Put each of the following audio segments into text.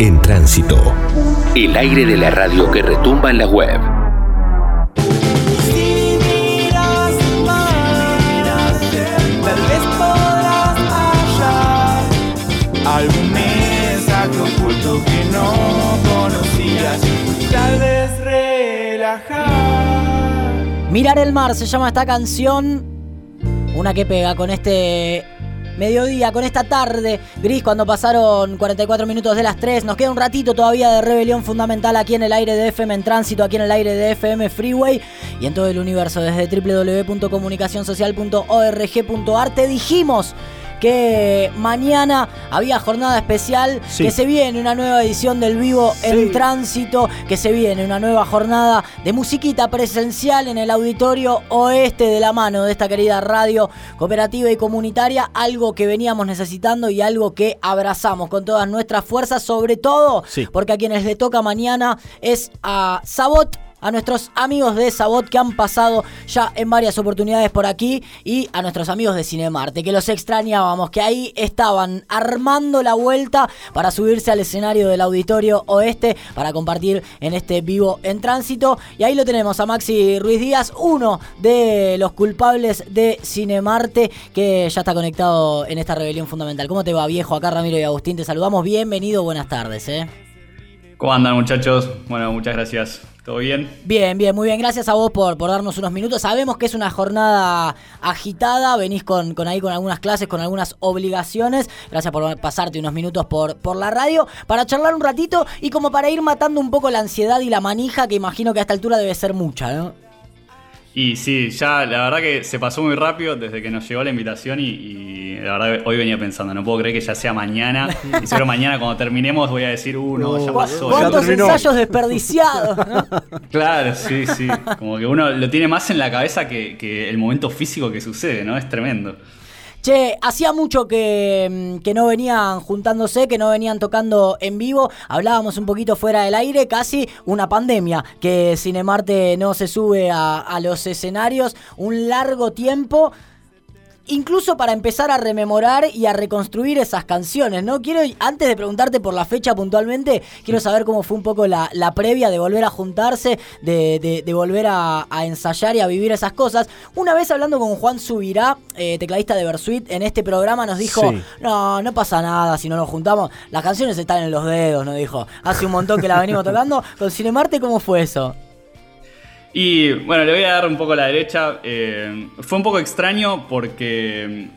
en tránsito. El aire de la radio que retumba en la web. Si miras más, tal vez podrás hallar algún mensaje oculto que no conocías. Tal vez relajar. Mirar el mar se llama esta canción. Una que pega con este mediodía, con esta tarde gris cuando pasaron 44 minutos de las 3. Nos queda un ratito todavía de rebelión fundamental aquí en el aire de FM en tránsito, aquí en el aire de FM Freeway y en todo el universo desde www.comunicacionsocial.org.ar. Te dijimos que mañana había jornada especial, Sí. que se viene una nueva edición del Vivo en Tránsito, que se viene una nueva jornada de musiquita presencial en el auditorio oeste de la mano de esta querida radio cooperativa y comunitaria, algo que veníamos necesitando y algo que abrazamos con todas nuestras fuerzas, sobre todo Sí. porque a quienes le toca mañana es a Sabot a nuestros amigos de Sabot que han pasado ya en varias oportunidades por aquí y a nuestros amigos de Cinemarte, que los extrañábamos, que ahí estaban armando la vuelta para subirse al escenario del auditorio oeste para compartir en este vivo en tránsito. Y ahí lo tenemos a Maxi Ruiz Díaz, uno de los culpables de Cinemarte, que ya está conectado en esta rebelión fundamental. ¿Cómo te va, viejo? Acá Ramiro y Agustín, te saludamos. Bienvenido, buenas tardes, ¿eh? ¿Cómo andan muchachos? Bueno, muchas gracias. ¿Todo bien? Bien, bien, muy bien. Gracias a vos por, por darnos unos minutos. Sabemos que es una jornada agitada, venís con, con ahí con algunas clases, con algunas obligaciones. Gracias por pasarte unos minutos por, por la radio para charlar un ratito y como para ir matando un poco la ansiedad y la manija que imagino que a esta altura debe ser mucha, ¿no? Y sí, ya la verdad que se pasó muy rápido desde que nos llegó la invitación y, y la verdad hoy venía pensando, no puedo creer que ya sea mañana. Y seguro mañana cuando terminemos voy a decir, uh, no, ya pasó. ¿Cuántos ensayos desperdiciados? ¿no? Claro, sí, sí. Como que uno lo tiene más en la cabeza que, que el momento físico que sucede, ¿no? Es tremendo. Che, hacía mucho que, mm, que no venían juntándose, que no venían tocando en vivo. Hablábamos un poquito fuera del aire, casi una pandemia, que Cinemarte no se sube a, a los escenarios un largo tiempo. Incluso para empezar a rememorar y a reconstruir esas canciones, ¿no? Quiero, antes de preguntarte por la fecha puntualmente, quiero saber cómo fue un poco la, la previa de volver a juntarse, de, de- de volver a, a ensayar y a vivir esas cosas. Una vez hablando con Juan Subirá, eh, tecladista de Versuit, en este programa nos dijo, Sí. no, no pasa nada si no nos juntamos, las canciones están en los dedos, nos dijo. Hace un montón que la venimos tocando. Con Cinemarte, ¿cómo fue eso? Y bueno, le voy a dar un poco la derecha. Eh, fue un poco extraño porque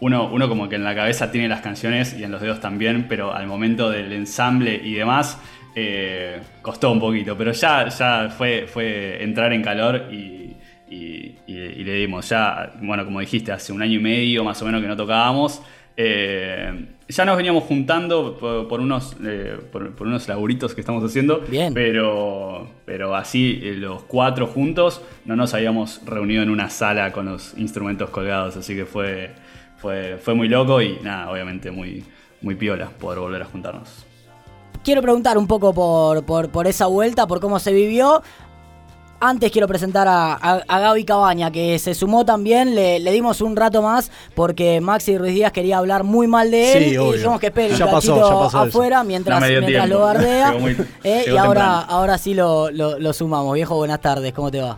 uno, uno como que en la cabeza tiene las canciones y en los dedos también, pero al momento del ensamble y demás eh, costó un poquito. Pero ya, ya fue, fue entrar en calor y- y- y le dimos. Ya, bueno, como dijiste, hace un año y medio más o menos que no tocábamos. Eh, ya nos veníamos juntando por, por unos, eh, por, por unos laburitos que estamos haciendo. Bien. Pero, pero así, eh, los cuatro juntos, no nos habíamos reunido en una sala con los instrumentos colgados, así que fue, fue, fue muy loco y nada, obviamente muy, muy piola poder volver a juntarnos. Quiero preguntar un poco por, por, por esa vuelta, por cómo se vivió. Antes quiero presentar a, a- a Gaby Cabaña, que se sumó también. Le, le dimos un rato más porque Maxi Ruiz Díaz quería hablar muy mal de él. Sí, y obvio. dijimos que espere un Ya pasó, cachito ya pasó eso. afuera mientras, No mientras tiempo. lo bardea. Muy- Eh, y ahora, temprano. ahora sí lo, lo- lo sumamos. Viejo, buenas tardes. ¿Cómo te va?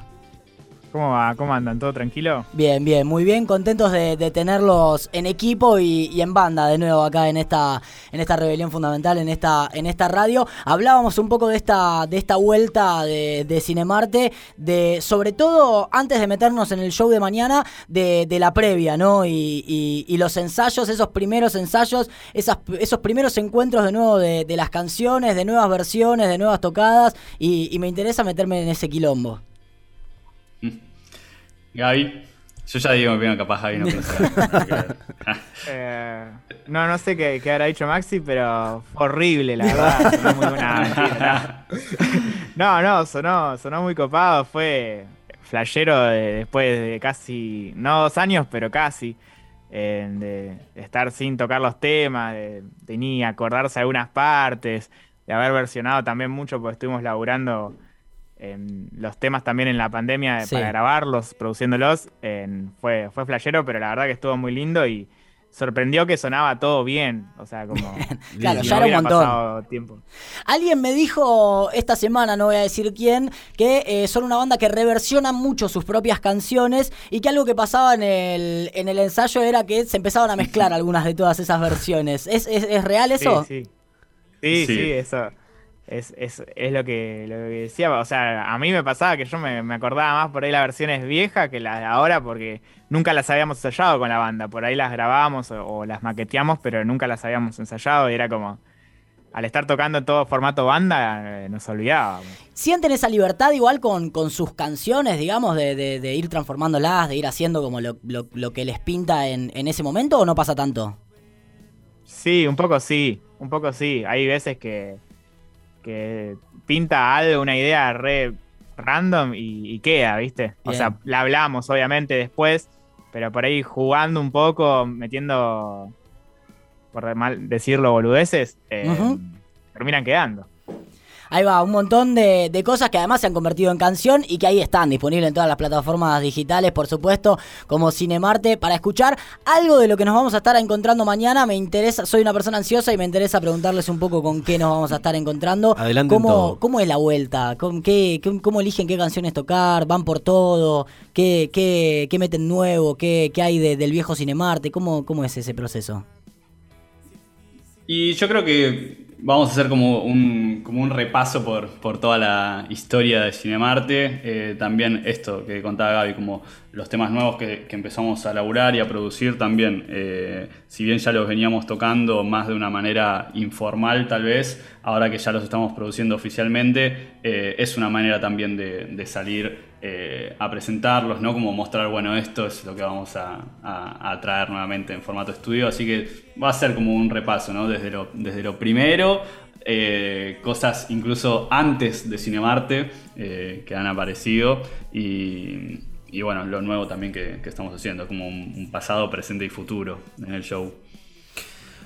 ¿Cómo va? ¿Cómo andan? ¿Todo tranquilo? Bien, bien, muy bien, contentos de, tenerlos en equipo y, en banda de nuevo acá en esta, en esta rebelión fundamental, en esta, en esta radio. Hablábamos un poco de esta, de esta vuelta de, de Cinemarte, de, sobre todo antes de meternos en el show de mañana, de, la previa, ¿no? Y, y- y los ensayos, esos primeros ensayos, esos primeros encuentros de nuevo de, las canciones, de nuevas versiones, de nuevas tocadas, y me interesa meterme en ese quilombo. Gaby, yo ya digo mi opinión, capaz Gaby no. Eh, no, no sé qué, qué habrá dicho Maxi, pero fue horrible, la verdad. Sonó muy buena. no, no, sonó, sonó muy copado. Fue flashero de- después de casi, no dos años, pero casi. eh, de estar sin tocar los temas, de, de ni acordarse algunas partes, de haber versionado también mucho, porque estuvimos laburando en los temas también en la pandemia Sí. para grabarlos, produciéndolos. en- fue, fue flashero, pero la verdad que estuvo muy lindo y sorprendió que sonaba todo bien. O sea, como. Claro, si ya no era un montón. pasado tiempo. Alguien me dijo esta semana, no voy a decir quién, que eh, son una banda que reversiona mucho sus propias canciones y que algo que pasaba en el, en el ensayo era que se empezaban a mezclar algunas de todas esas versiones. ¿Es, es, es real eso? Sí, sí. Sí, Sí. sí, eso. Es, es, es lo, que, lo que decía. O sea, a mí me pasaba que yo me, me acordaba más por ahí las versiones viejas que las de ahora porque nunca las habíamos ensayado con la banda. Por ahí las grabábamos o, o las maqueteamos, pero nunca las habíamos ensayado y era como. Al estar tocando en todo formato banda, eh, nos olvidábamos. ¿Sienten esa libertad igual con, con sus canciones, digamos, de, de- de ir transformándolas, de ir haciendo como lo, lo- lo que les pinta en, en ese momento o no pasa tanto? Sí, un poco sí, un poco sí. Hay veces que, que pinta algo, una idea re random y, y queda, ¿viste? O sea, la hablamos obviamente después, pero por ahí jugando un poco, metiendo, por mal decirlo, boludeces, eh, terminan quedando. Ahí va, un montón de, de cosas que además se han convertido en canción y que ahí están disponibles en todas las plataformas digitales, por supuesto, como Cinemarte, para escuchar algo de lo que nos vamos a estar encontrando mañana. Me interesa, soy una persona ansiosa y me interesa preguntarles un poco con qué nos vamos a estar encontrando. Adelanten ¿Cómo, todo. ¿Cómo es la vuelta? ¿Cómo, qué, qué- cómo eligen qué canciones tocar? ¿Van por todo? ¿Qué, qué, qué meten nuevo? ¿Qué, qué hay de- del viejo Cinemarte? ¿Cómo, ¿Cómo es ese proceso? Y yo creo que vamos a hacer como un, como un repaso por, por toda la historia de Cinemarte. Eh, también esto que contaba Gaby, como los temas nuevos que, empezamos a laburar y a producir también. eh, si bien ya los veníamos tocando más de una manera informal tal vez, ahora que ya los estamos produciendo oficialmente, eh, es una manera también de, salir eh, a presentarlos, ¿no? Como mostrar, bueno, esto es lo que vamos a, traer nuevamente en formato estudio. Así que va a ser como un repaso, ¿no? Desde lo, desde lo primero, cosas incluso antes de Cinemarte que han aparecido y, y bueno, lo nuevo también que, que estamos haciendo, como un, un pasado, presente y futuro en el show.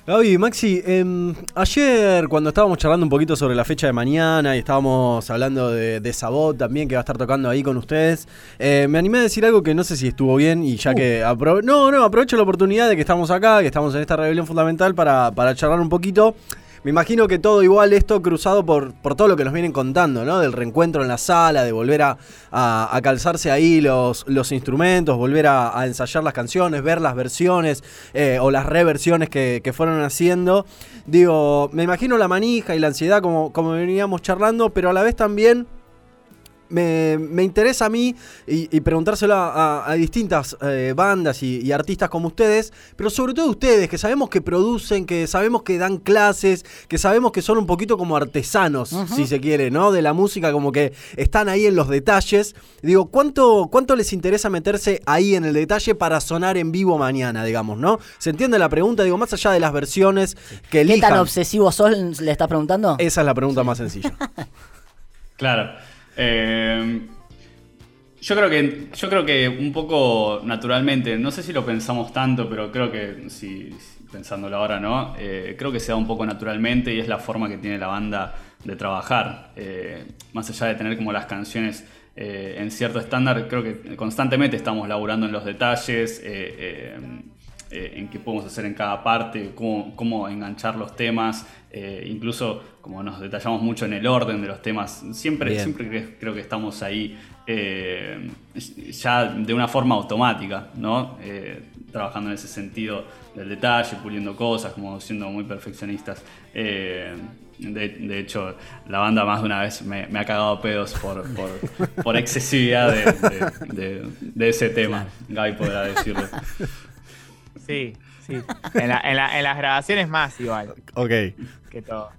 Gaby, Maxi, em, ayer cuando estábamos charlando un poquito sobre la fecha de mañana y estábamos hablando de, de Sabot también que va a estar tocando ahí con ustedes, eh, me animé a decir algo que no sé si estuvo bien y ya que... apro- no, no, aprovecho la oportunidad de que estamos acá, que estamos en esta rebelión fundamental para, para charlar un poquito. Me imagino que todo igual esto cruzado por, por todo lo que nos vienen contando, ¿no? Del reencuentro en la sala, de volver a, a- calzarse ahí los, los instrumentos, volver a, a ensayar las canciones, ver las versiones eh, o las reversiones que, que fueron haciendo. Digo, me imagino la manija y la ansiedad como, como veníamos charlando, pero a la vez también me, me interesa a mí y, y preguntárselo a, a- a distintas eh, bandas y, y artistas como ustedes, pero sobre todo ustedes, que sabemos que producen, que sabemos que dan clases, que sabemos que son un poquito como artesanos, si se quiere, ¿no? De la música, como que están ahí en los detalles. Digo, ¿cuánto, ¿cuánto les interesa meterse ahí en el detalle para sonar en vivo mañana, digamos, ¿no? ¿Se entiende la pregunta? Digo, más allá de las versiones que ¿Qué elijan. tan obsesivo sos? ¿Le estás preguntando? Esa es la pregunta más sencilla. Claro. Eh, yo creo que. Yo creo que un poco naturalmente, no sé si lo pensamos tanto, pero creo que si, pensándolo ahora, ¿no? Eh, creo que se da un poco naturalmente y es la forma que tiene la banda de trabajar. Eh, más allá de tener como las canciones en cierto estándar, creo que constantemente estamos laburando en los detalles. Eh, en qué podemos hacer en cada parte, cómo, cómo enganchar los temas, eh, incluso como nos detallamos mucho en el orden de los temas, siempre, Bien. siempre cre- creo que estamos ahí eh, ya de una forma automática, ¿no? Eh, trabajando en ese sentido del detalle, puliendo cosas, como siendo muy perfeccionistas. De, de hecho, la banda más de una vez me, me ha cagado pedos por, por, por excesividad de, de- de- de ese tema. Gaby podrá decirlo. Sí, sí. En, la- en la- en las grabaciones más igual ok. que todo.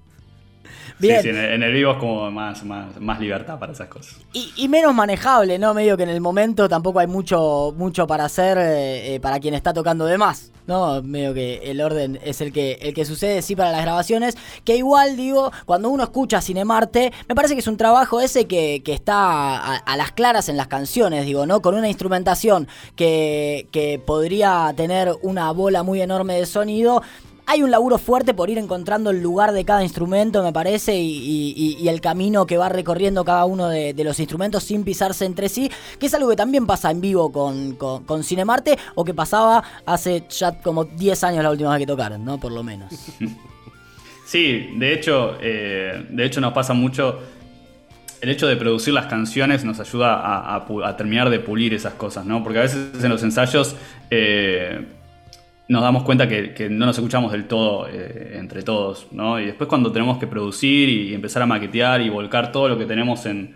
Bien. Sí, sí, en, el, vivo es como más, más, más libertad para esas cosas. Y, y menos manejable, ¿no? Medio que en el momento tampoco hay mucho, mucho para hacer eh, eh, para quien está tocando de más, ¿no? Medio que el orden es el que, el que sucede, sí, para las grabaciones. Que igual, digo, cuando uno escucha Cinemarte, me parece que es un trabajo ese que, que está a, a las claras en las canciones, digo, ¿no? Con una instrumentación que, que podría tener una bola muy enorme de sonido hay un laburo fuerte por ir encontrando el lugar de cada instrumento, me parece, y, el camino que va recorriendo cada uno de, los instrumentos sin pisarse entre sí, que es algo que también pasa en vivo con, con, con Cinemarte o que pasaba hace ya como 10 años la última vez que tocaron, ¿no? Por lo menos. Sí, de hecho, eh, de hecho nos pasa mucho. El hecho de producir las canciones nos ayuda a terminar de pulir esas cosas, ¿no? Porque a veces en los ensayos eh, nos damos cuenta que, que no nos escuchamos del todo eh, entre todos, ¿no? Y después cuando tenemos que producir y, empezar a maquetear y volcar todo lo que tenemos en,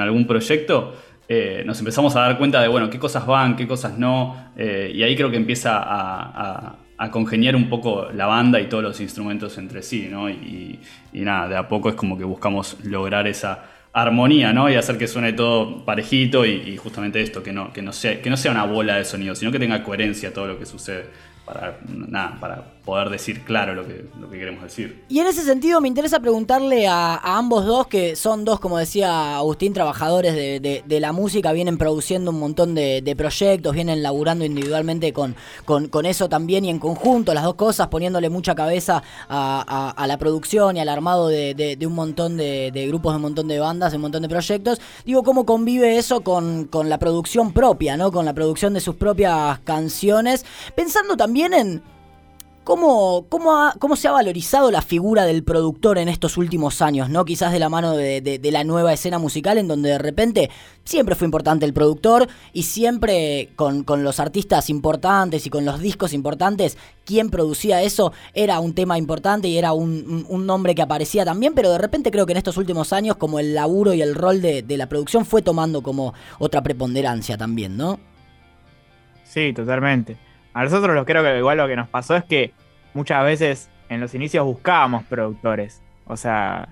algún proyecto, eh, nos empezamos a dar cuenta de, bueno, qué cosas van, qué cosas no, eh, y ahí creo que empieza a, a- a congeniar un poco la banda y todos los instrumentos entre sí, ¿no? Y, y nada, de a poco es como que buscamos lograr esa armonía, ¿no? Y hacer que suene todo parejito y, justamente esto, que no, que, no sea, que no sea una bola de sonido, sino que tenga coherencia todo lo que sucede para, nada, para poder decir claro lo que, lo que queremos decir. Y en ese sentido me interesa preguntarle a, ambos dos, que son dos, como decía Agustín, trabajadores de, de- la música, vienen produciendo un montón de, proyectos, vienen laburando individualmente con, con, con eso también y en conjunto, las dos cosas, poniéndole mucha cabeza a, a- la producción y al armado de, un montón de grupos, de un montón de bandas, de un montón de proyectos. Digo, ¿cómo convive eso con, con la producción propia, ¿no? Con la producción de sus propias canciones, pensando también en... ¿Cómo, cómo, cómo se ha valorizado la figura del productor en estos últimos años? ¿no? Quizás de la mano de, de- la nueva escena musical, en donde de repente siempre fue importante el productor y siempre con, con los artistas importantes y con los discos importantes, quien producía eso era un tema importante y era un- un nombre que aparecía también, pero de repente creo que en estos últimos años, como el laburo y el rol de, de la producción fue tomando como otra preponderancia también, ¿no? Sí, totalmente. A nosotros lo creo que igual lo que nos pasó es que muchas veces en los inicios buscábamos productores. O sea,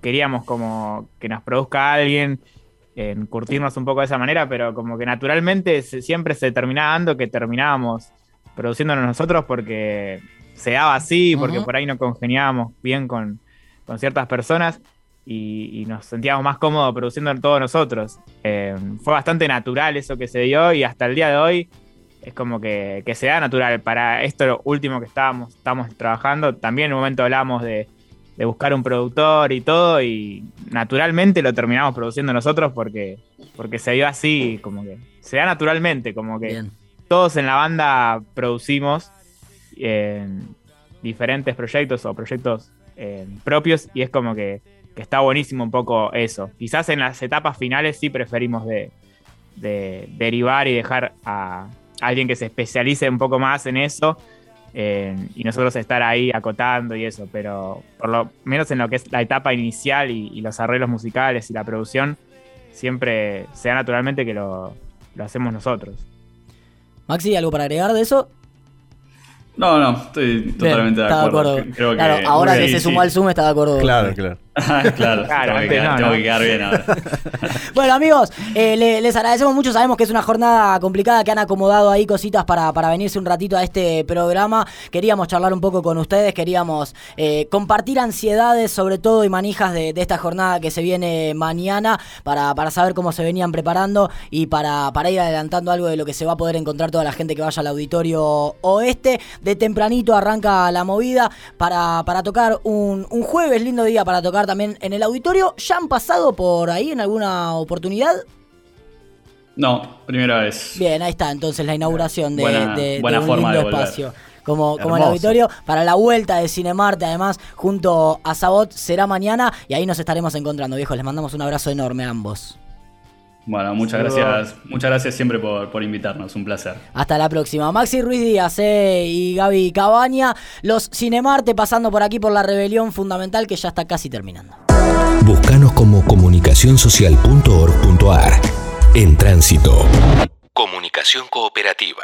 queríamos como que nos produzca alguien, en curtirnos un poco de esa manera, pero como que naturalmente se- siempre se terminaba dando que terminábamos produciéndonos nosotros porque se daba así, porque por ahí no congeniábamos bien con, con ciertas personas y, y nos sentíamos más cómodos produciendo todos nosotros. Eh, fue bastante natural eso que se dio y hasta el día de hoy es como que, que se da natural. Para esto lo último que estábamos, estamos trabajando, también en un momento hablamos de, de buscar un productor y todo, y naturalmente lo terminamos produciendo nosotros porque, porque se dio así, como que se da naturalmente, como que Bien. todos en la banda producimos en diferentes proyectos o proyectos eh, propios y es como que, que está buenísimo un poco eso. Quizás en las etapas finales sí preferimos de, de derivar y dejar a alguien que se especialice un poco más en eso eh, y nosotros estar ahí acotando y eso, pero por lo menos en lo que es la etapa inicial y, y los arreglos musicales y la producción, siempre se da naturalmente que lo, lo hacemos nosotros. Maxi, ¿algo para agregar de eso? No, no, estoy totalmente de acuerdo. Creo que- claro, ahora sí, que se sí. sumó al Zoom está de acuerdo. Claro, claro. Claro, Claro, tengo, que quedar, no, tengo ¿no? que quedar bien ahora. Bueno, amigos, eh, le- les agradecemos mucho. Sabemos que es una jornada complicada, que han acomodado ahí cositas para, para venirse un ratito a este programa. Queríamos charlar un poco con ustedes, queríamos eh, compartir ansiedades, sobre todo, y manijas de, de esta jornada que se viene mañana, para, para saber cómo se venían preparando y para, para ir adelantando algo de lo que se va a poder encontrar toda la gente que vaya al auditorio oeste. De tempranito arranca la movida para, para tocar un, un jueves, lindo día para tocar también en el auditorio. ¿Ya han pasado por ahí en alguna oportunidad? No, primera vez. Bien, ahí está entonces la inauguración de, Buena- de- de buena un forma lindo de espacio. Como, como el auditorio, para la vuelta de Cinemarte, además, junto a Sabot, será mañana y ahí nos estaremos encontrando, viejos. Les mandamos un abrazo enorme a ambos. Bueno, muchas Saludos. gracias, muchas gracias siempre por, por invitarnos, un placer. Hasta la próxima. Maxi Ruiz Díaz eh, y Gaby Cabaña, los Cinemarte pasando por aquí por la rebelión fundamental que ya está casi terminando. Búscanos como comunicacionsocial.org.ar. En tránsito. Comunicación cooperativa.